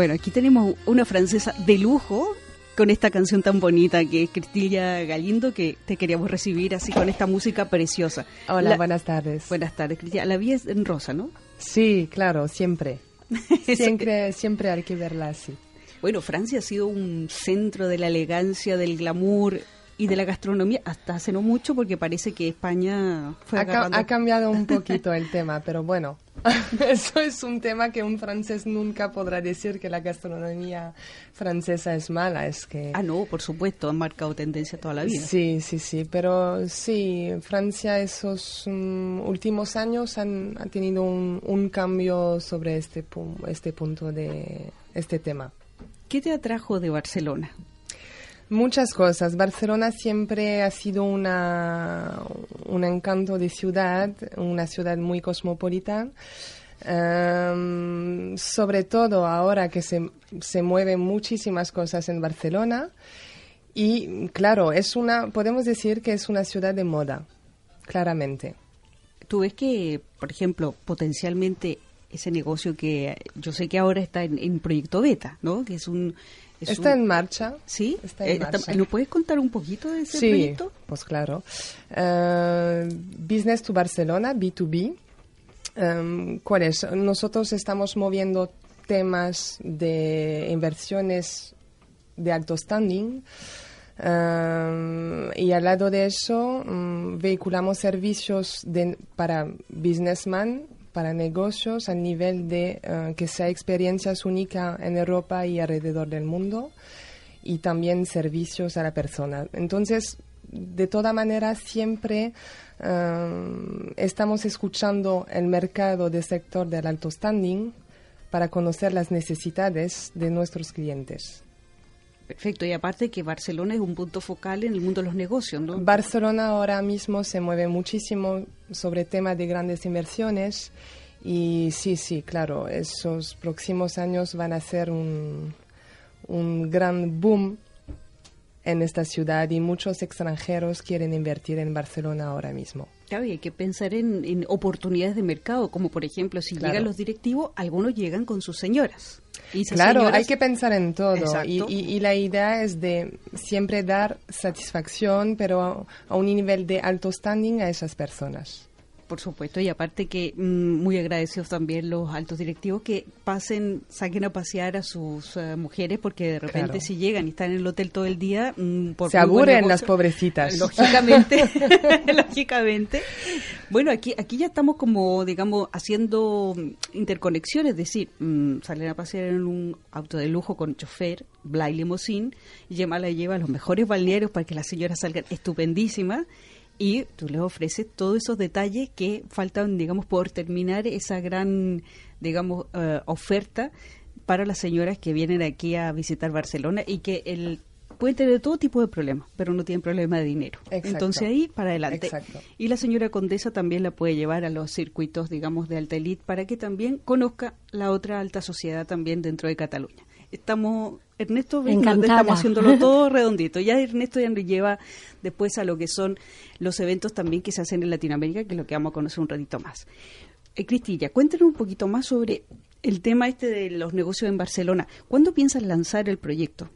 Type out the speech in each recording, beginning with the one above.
Bueno, aquí tenemos una francesa de lujo con esta canción tan bonita que es Cristilla Galindo, que te queríamos recibir así con esta música preciosa. Hola, buenas tardes. Buenas tardes, Cristilla. La vi en rosa, ¿no? Sí, claro, siempre. siempre, siempre hay que verla así. Bueno, Francia ha sido un centro de la elegancia, del glamour, y de la gastronomía hasta hace no mucho porque parece que España fue ha, ha cambiado un poquito el tema, pero bueno, eso es un tema que un francés nunca podrá decir que la gastronomía francesa es mala, es que Ah, no, por supuesto, han marcado tendencia toda la vida. Sí, sí, sí, pero sí, Francia esos mm, últimos años han, ha tenido un, un cambio sobre este este punto de este tema. ¿Qué te atrajo de Barcelona? Muchas cosas. Barcelona siempre ha sido una, un encanto de ciudad, una ciudad muy cosmopolita. Em, sobre todo ahora que se, se mueven muchísimas cosas en Barcelona. Y claro, es una, podemos decir que es una ciudad de moda, claramente. ¿Tú ves que, por ejemplo, potencialmente ese negocio que yo sé que ahora está en, en proyecto beta, ¿no? Que es un está en marcha. ¿Sí? Está en eh, ¿Nos puedes contar un poquito de ese proyecto? Sí, pues claro. Eh, Business to Barcelona, B2B. Em, ¿Cuál es? Nosotros estamos moviendo temas de inversiones de alto standing. Em, y al lado de eso, mm, vehiculamos servicios de, para businessman para negocios a nivel de eh, que sea experiencias únicas en Europa y alrededor del mundo y también servicios a la persona. Entonces, de toda manera, siempre eh, estamos escuchando el mercado del sector del alto standing para conocer las necesidades de nuestros clientes. Perfecto, y aparte que Barcelona es un punto focal en el mundo de los negocios, ¿no? Barcelona ahora mismo se mueve muchísimo sobre temas de grandes inversiones y sí, sí, claro, esos próximos años van a ser un, un gran boom en esta ciudad y muchos extranjeros quieren invertir en Barcelona ahora mismo. Claro, y hay que pensar en, oportunidades de mercado, como por ejemplo, si llegan los directivos, algunos llegan con sus señoras. claro, hay que pensar en todo. Y, y, la idea es de siempre dar satisfacción, pero a un nivel de alto standing a esas personas. Por supuesto, y aparte que mm, muy agradecidos también los altos directivos que pasen, saquen a pasear a sus eh, mujeres, porque de repente si llegan y están en el hotel todo el día... Mm, se aburren las pobrecitas. Lógicamente, lógicamente. Bueno, aquí, aquí ya estamos como, digamos, haciendo interconexiones, es decir, mm, salen a pasear en un auto de lujo con chofer, Blay Limousine, y Gemma la lleva a los mejores balnearios para que las señoras salgan estupendísimas y tú les ofreces todos esos detalles que faltan, digamos, por terminar esa gran, digamos, eh, oferta para las señoras que vienen aquí a visitar Barcelona y que el pueden tener todo tipo de problemas, pero no tienen problema de dinero. Entonces ahí para adelante. Y la señora condesa también la puede llevar a los circuitos, digamos, de alta elite para que también conozca la otra alta sociedad también dentro de Cataluña. Estamos Ernesto, estamos haciéndolo todo redondito. Ya Ernesto ya nos lleva después a lo que son los eventos también que se hacen en Latinoamérica, que es lo que vamos a conocer un ratito más. Eh, Cristilla, cuéntanos un poquito más sobre el tema este de los negocios en Barcelona. ¿Cuándo piensas lanzar el proyecto?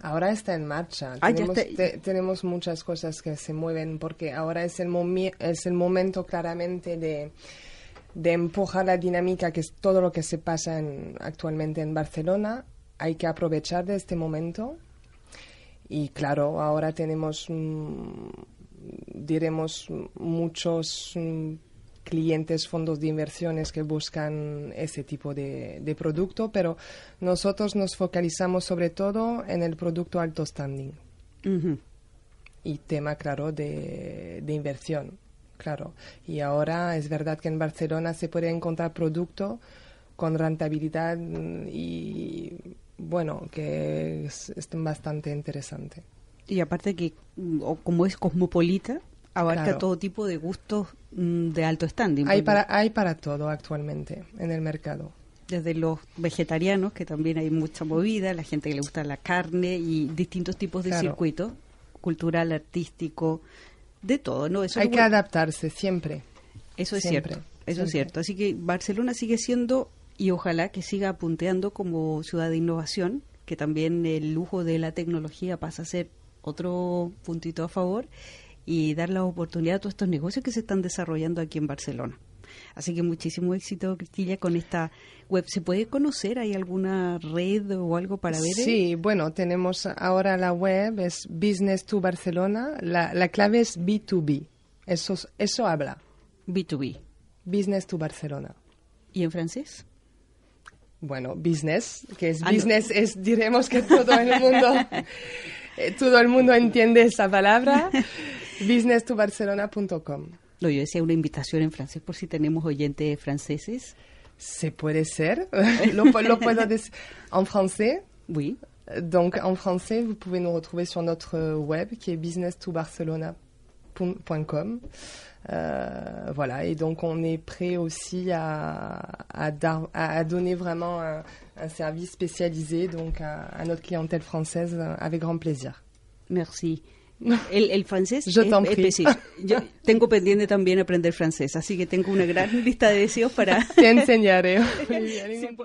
Ahora está en marcha. Ah, tenemos, muchas cosas que se mueven porque ahora es el, es el momento claramente de, de empujar la dinámica que es todo lo que se pasa actualmente en Barcelona. Hay que aprovechar de este momento. Y claro, ahora tenemos, mm, diremos, muchos mm, clientes, fondos de inversiones que buscan ese tipo de, de producto, pero nosotros nos focalizamos sobre todo en el producto alto standing. Y tema, claro, de, de inversión, claro. Y ahora es verdad que en Barcelona se puede encontrar producto con rentabilidad mm, y, bueno, que es, es bastante interesante. Y aparte que, mm, como es cosmopolita, abarca Claro. todo tipo de gustos mm, de alto standing. Hay para, hay para todo actualmente en el mercado. Desde los vegetarianos, que también hay mucha movida, la gente que le gusta la carne y distintos tipos de Claro. circuitos, cultural, artístico, de todo, ¿no? Eso hay que adaptarse siempre. Eso es Siempre, cierto, eso es cierto. Así que Barcelona sigue siendo, y ojalá que siga punteando como ciudad de innovación, que también el lujo de la tecnología pasa a ser otro puntito a favor y dar la oportunidad a todos estos negocios que se están desarrollando aquí en Barcelona. Así que muchísimo éxito, Cristilla, con esta web. ¿Se puede conocer? ¿Hay alguna red o algo para ver? Sí, bueno, tenemos ahora la web, es Business to Barcelona. La, la clave es B2B. Eso, es- eso habla. B2B. Business to Barcelona. ¿Y en francés? Bueno, business, que es Ah, no. business, es, diremos que todo el mundo, eh, todo el mundo entiende esa palabra. businesstobarcelona.com. No, yo decía una invitación en francés por si tenemos oyentes franceses. Se puede ser, lo, lo puedo decir en français. Oui. Donc, en français, vous pouvez nous retrouver sur notre web qui est businesstobarcelona.com. Euh, voilà, et donc on est prêt aussi à, à, dar- à- à donner vraiment un, un service spécialisé donc à, à notre clientèle française euh, avec grand plaisir. Merci. El, el francés Je es específico. Yo tengo pendiente también aprender francés, así que tengo una gran lista de deseos para Te enseñaré. Sin